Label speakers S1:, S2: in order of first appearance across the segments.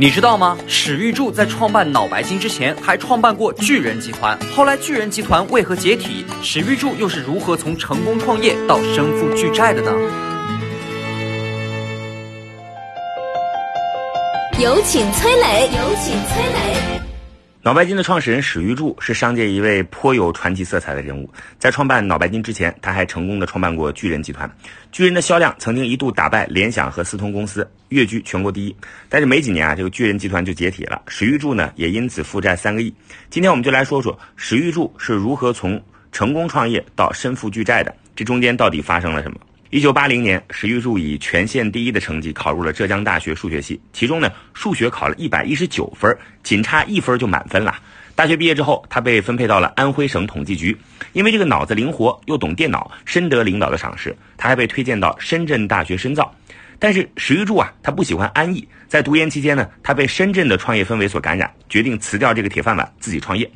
S1: 你知道吗？史玉柱在创办脑白金之前，还创办过巨人集团。后来巨人集团为何解体？史玉柱又是如何从成功创业到身负巨债的呢？
S2: 有请崔磊，有请崔磊。
S3: 脑白金的创始人史玉柱是商界一位颇有传奇色彩的人物。在创办脑白金之前，他还成功的创办过巨人集团。巨人的销量曾经一度打败联想和思通公司，跃居全国第一。但是没几年啊，这个巨人集团就解体了。史玉柱呢，也因此负债三个亿。今天我们就来说说史玉柱是如何从成功创业到身负巨债的，这中间到底发生了什么？一九八零年，史玉柱以全县第一的成绩考入了浙江大学数学系，其中呢，数学考了一百一十九分，仅差一分就满分了。大学毕业之后，他被分配到了安徽省统计局，因为这个脑子灵活又懂电脑，深得领导的赏识。他还被推荐到深圳大学深造。但是史玉柱啊，他不喜欢安逸，在读研期间呢，他被深圳的创业氛围所感染，决定辞掉这个铁饭碗，自己创业。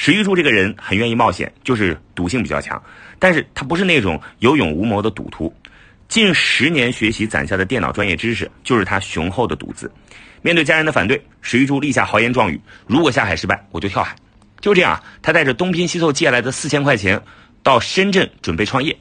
S3: 史玉柱这个人很愿意冒险，就是赌性比较强，但是他不是那种有勇无谋的赌徒。近十年学习攒下的电脑专业知识，就是他雄厚的赌资。面对家人的反对，史玉柱立下豪言壮语：如果下海失败，我就跳海。就这样，他带着东拼西凑借来的四千块钱，到深圳准备创业。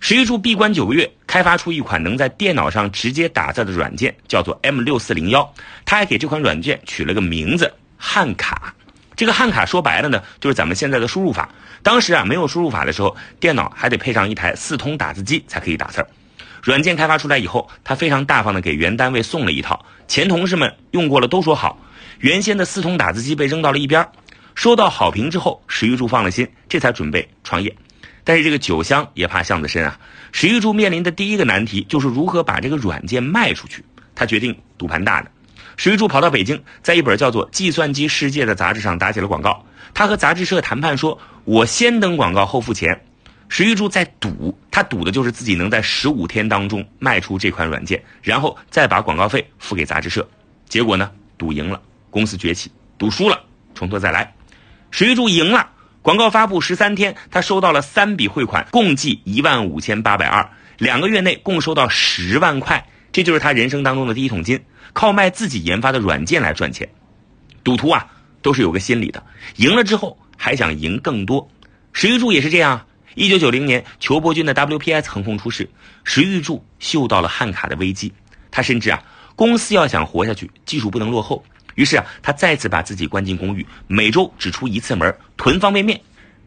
S3: 史玉柱闭关九个月，开发出一款能在电脑上直接打字的软件，叫做 M 六四零幺。他还给这款软件取了个名字——汉卡。这个汉卡说白了呢，就是咱们现在的输入法。当时啊，没有输入法的时候，电脑还得配上一台四通打字机才可以打字儿。软件开发出来以后，他非常大方的给原单位送了一套，前同事们用过了都说好。原先的四通打字机被扔到了一边，收到好评之后，史玉柱放了心，这才准备创业。但是这个酒香也怕巷子深啊，史玉柱面临的第一个难题就是如何把这个软件卖出去。他决定赌盘大的。史玉柱跑到北京，在一本叫做《计算机世界》的杂志上打起了广告。他和杂志社谈判说：“我先登广告后付钱。”史玉柱在赌，他赌的就是自己能在十五天当中卖出这款软件，然后再把广告费付给杂志社。结果呢，赌赢了，公司崛起；赌输了，从头再来。史玉柱赢了，广告发布十三天，他收到了三笔汇款，共计一万五千八百二，两个月内共收到十万块，这就是他人生当中的第一桶金。靠卖自己研发的软件来赚钱，赌徒啊都是有个心理的，赢了之后还想赢更多。史玉柱也是这样。一九九零年，裘伯君的 WPS 横空出世，史玉柱嗅到了汉卡的危机。他深知啊，公司要想活下去，技术不能落后。于是啊，他再次把自己关进公寓，每周只出一次门，囤方便面。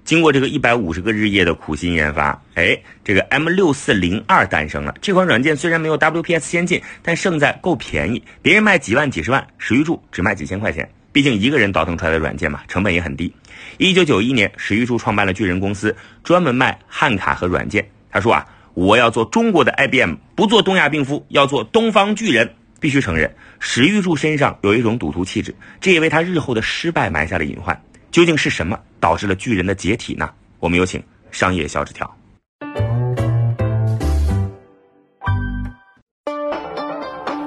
S3: 经过这个一百五十个日夜的苦心研发，哎，这个 M 六四零二诞生了。这款软件虽然没有 WPS 先进，但胜在够便宜。别人卖几万、几十万，史玉柱只卖几千块钱。毕竟一个人倒腾出来的软件嘛，成本也很低。一九九一年，史玉柱创办了巨人公司，专门卖汉卡和软件。他说啊，我要做中国的 IBM，不做东亚病夫，要做东方巨人。必须承认，史玉柱身上有一种赌徒气质，这也为他日后的失败埋下了隐患。究竟是什么导致了巨人的解体呢？我们有请商业小纸条。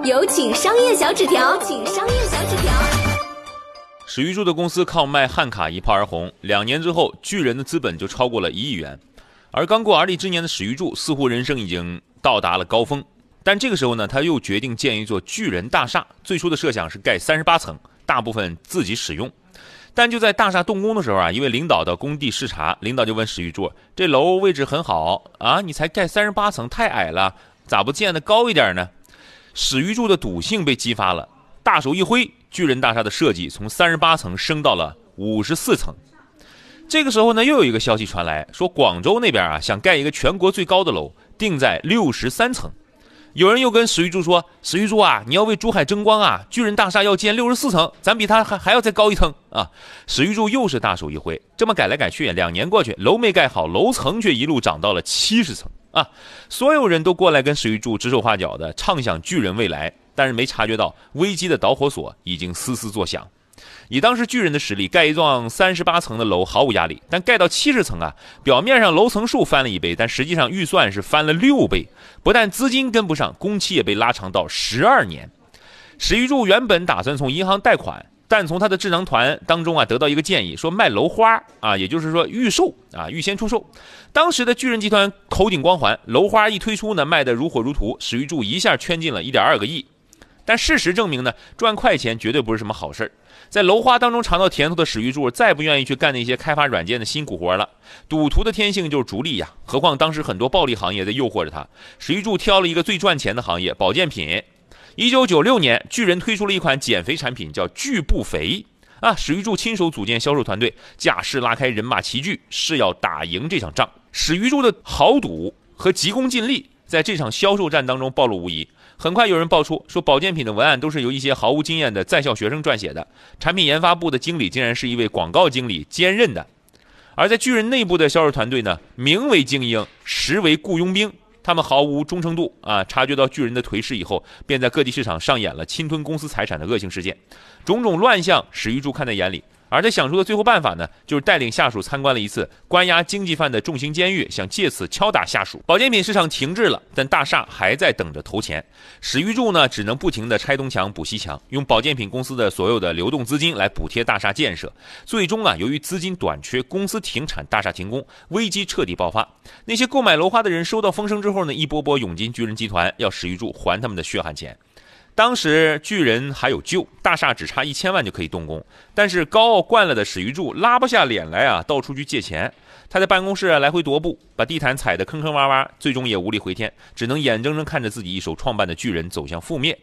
S2: 有请商业小纸条，请商业小纸条。
S4: 史玉柱的公司靠卖汉卡一炮而红，两年之后，巨人的资本就超过了一亿元。而刚过而立之年的史玉柱，似乎人生已经到达了高峰。但这个时候呢，他又决定建一座巨人大厦。最初的设想是盖三十八层，大部分自己使用。但就在大厦动工的时候啊，一位领导到工地视察，领导就问史玉柱：“这楼位置很好啊，你才盖三十八层，太矮了，咋不建的高一点呢？”史玉柱的赌性被激发了，大手一挥，巨人大厦的设计从三十八层升到了五十四层。这个时候呢，又有一个消息传来，说广州那边啊想盖一个全国最高的楼，定在六十三层。有人又跟史玉柱说：“史玉柱啊，你要为珠海争光啊！巨人大厦要建六十四层，咱比他还还要再高一层啊！”史玉柱又是大手一挥，这么改来改去，两年过去，楼没盖好，楼层却一路涨到了七十层啊！所有人都过来跟史玉柱指手画脚的，畅想巨人未来，但是没察觉到危机的导火索已经嘶嘶作响。以当时巨人的实力，盖一幢三十八层的楼毫无压力。但盖到七十层啊，表面上楼层数翻了一倍，但实际上预算是翻了六倍。不但资金跟不上，工期也被拉长到十二年。史玉柱原本打算从银行贷款，但从他的智囊团当中啊得到一个建议，说卖楼花啊，也就是说预售啊，预先出售。当时的巨人集团口顶光环，楼花一推出呢，卖得如火如荼，史玉柱一下圈进了一点二个亿。但事实证明呢，赚快钱绝对不是什么好事儿。在楼花当中尝到甜头的史玉柱，再不愿意去干那些开发软件的辛苦活了。赌徒的天性就是逐利呀，何况当时很多暴利行业在诱惑着他。史玉柱挑了一个最赚钱的行业——保健品。一九九六年，巨人推出了一款减肥产品，叫巨不肥啊。史玉柱亲手组建销售团队，架势拉开人马齐聚，誓要打赢这场仗。史玉柱的豪赌和急功近利，在这场销售战当中暴露无遗。很快有人爆出说，保健品的文案都是由一些毫无经验的在校学生撰写的，产品研发部的经理竟然是一位广告经理兼任的。而在巨人内部的销售团队呢，名为精英，实为雇佣兵，他们毫无忠诚度啊！察觉到巨人的颓势以后，便在各地市场上演了侵吞公司财产的恶性事件，种种乱象，史玉柱看在眼里。而他想出的最后办法呢，就是带领下属参观了一次关押经济犯的重刑监狱，想借此敲打下属。保健品市场停滞了，但大厦还在等着投钱。史玉柱呢，只能不停地拆东墙补西墙，用保健品公司的所有的流动资金来补贴大厦建设。最终啊，由于资金短缺，公司停产，大厦停工，危机彻底爆发。那些购买楼花的人收到风声之后呢，一波波涌进巨人集团，要史玉柱还他们的血汗钱。当时巨人还有救，大厦只差一千万就可以动工，但是高傲惯了的史玉柱拉不下脸来啊，到处去借钱。他在办公室来回踱步，把地毯踩得坑坑洼洼，最终也无力回天，只能眼睁睁看着自己一手创办的巨人走向覆灭。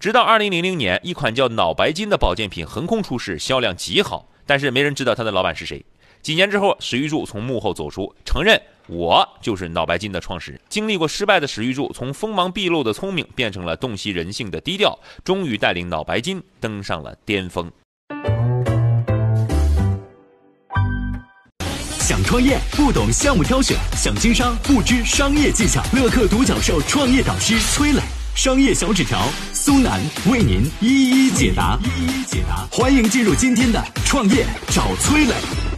S4: 直到二零零零年，一款叫脑白金的保健品横空出世，销量极好，但是没人知道他的老板是谁。几年之后，史玉柱从幕后走出，承认。我就是脑白金的创始人。经历过失败的史玉柱，从锋芒毕露的聪明变成了洞悉人性的低调，终于带领脑白金登上了巅峰。
S5: 想创业不懂项目挑选，想经商不知商业技巧。乐客独角兽创业导师崔磊，商业小纸条苏南为您一一解答。一一解答，欢迎进入今天的创业找崔磊。